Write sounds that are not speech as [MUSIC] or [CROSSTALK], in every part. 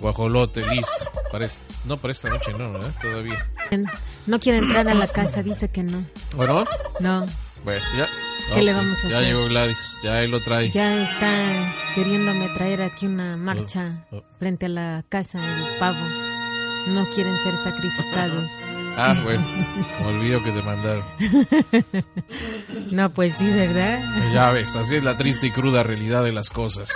guajolote, listo. Para est- no, para esta noche no, ¿verdad? Todavía. No quiere entrar a la casa, dice que no. Bueno, No, bueno, ya. ¿Qué le sí, vamos a ya hacer? llegó Gladys, ya él lo trae. ya está queriéndome traer aquí una marcha Oh, oh. frente a la casa del pavo. No quieren ser sacrificados. [LAUGHS] Ah, bueno, como el video que te mandaron. [LAUGHS] No, pues sí, ¿verdad? Ya ves, así es la triste y cruda realidad de las cosas.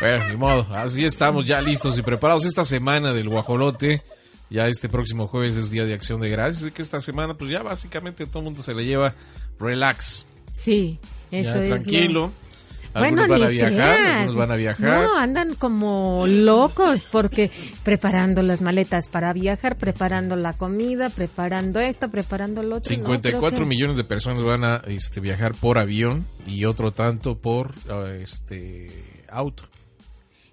Bueno, ni modo, así estamos ya listos y preparados esta semana del guajolote. Ya este próximo jueves es Día de Acción de Gracias, así que esta semana pues ya básicamente todo el mundo se le lleva relax. Sí, eso ya es. tranquilo. lo- Algunos Bueno, van a viajar, creas. algunos van a viajar. No, andan como locos porque preparando las maletas para viajar, preparando la comida, preparando esto, preparando lo otro. No, 54 creo que- millones de personas van a este, viajar por avión y otro tanto por ah, este auto.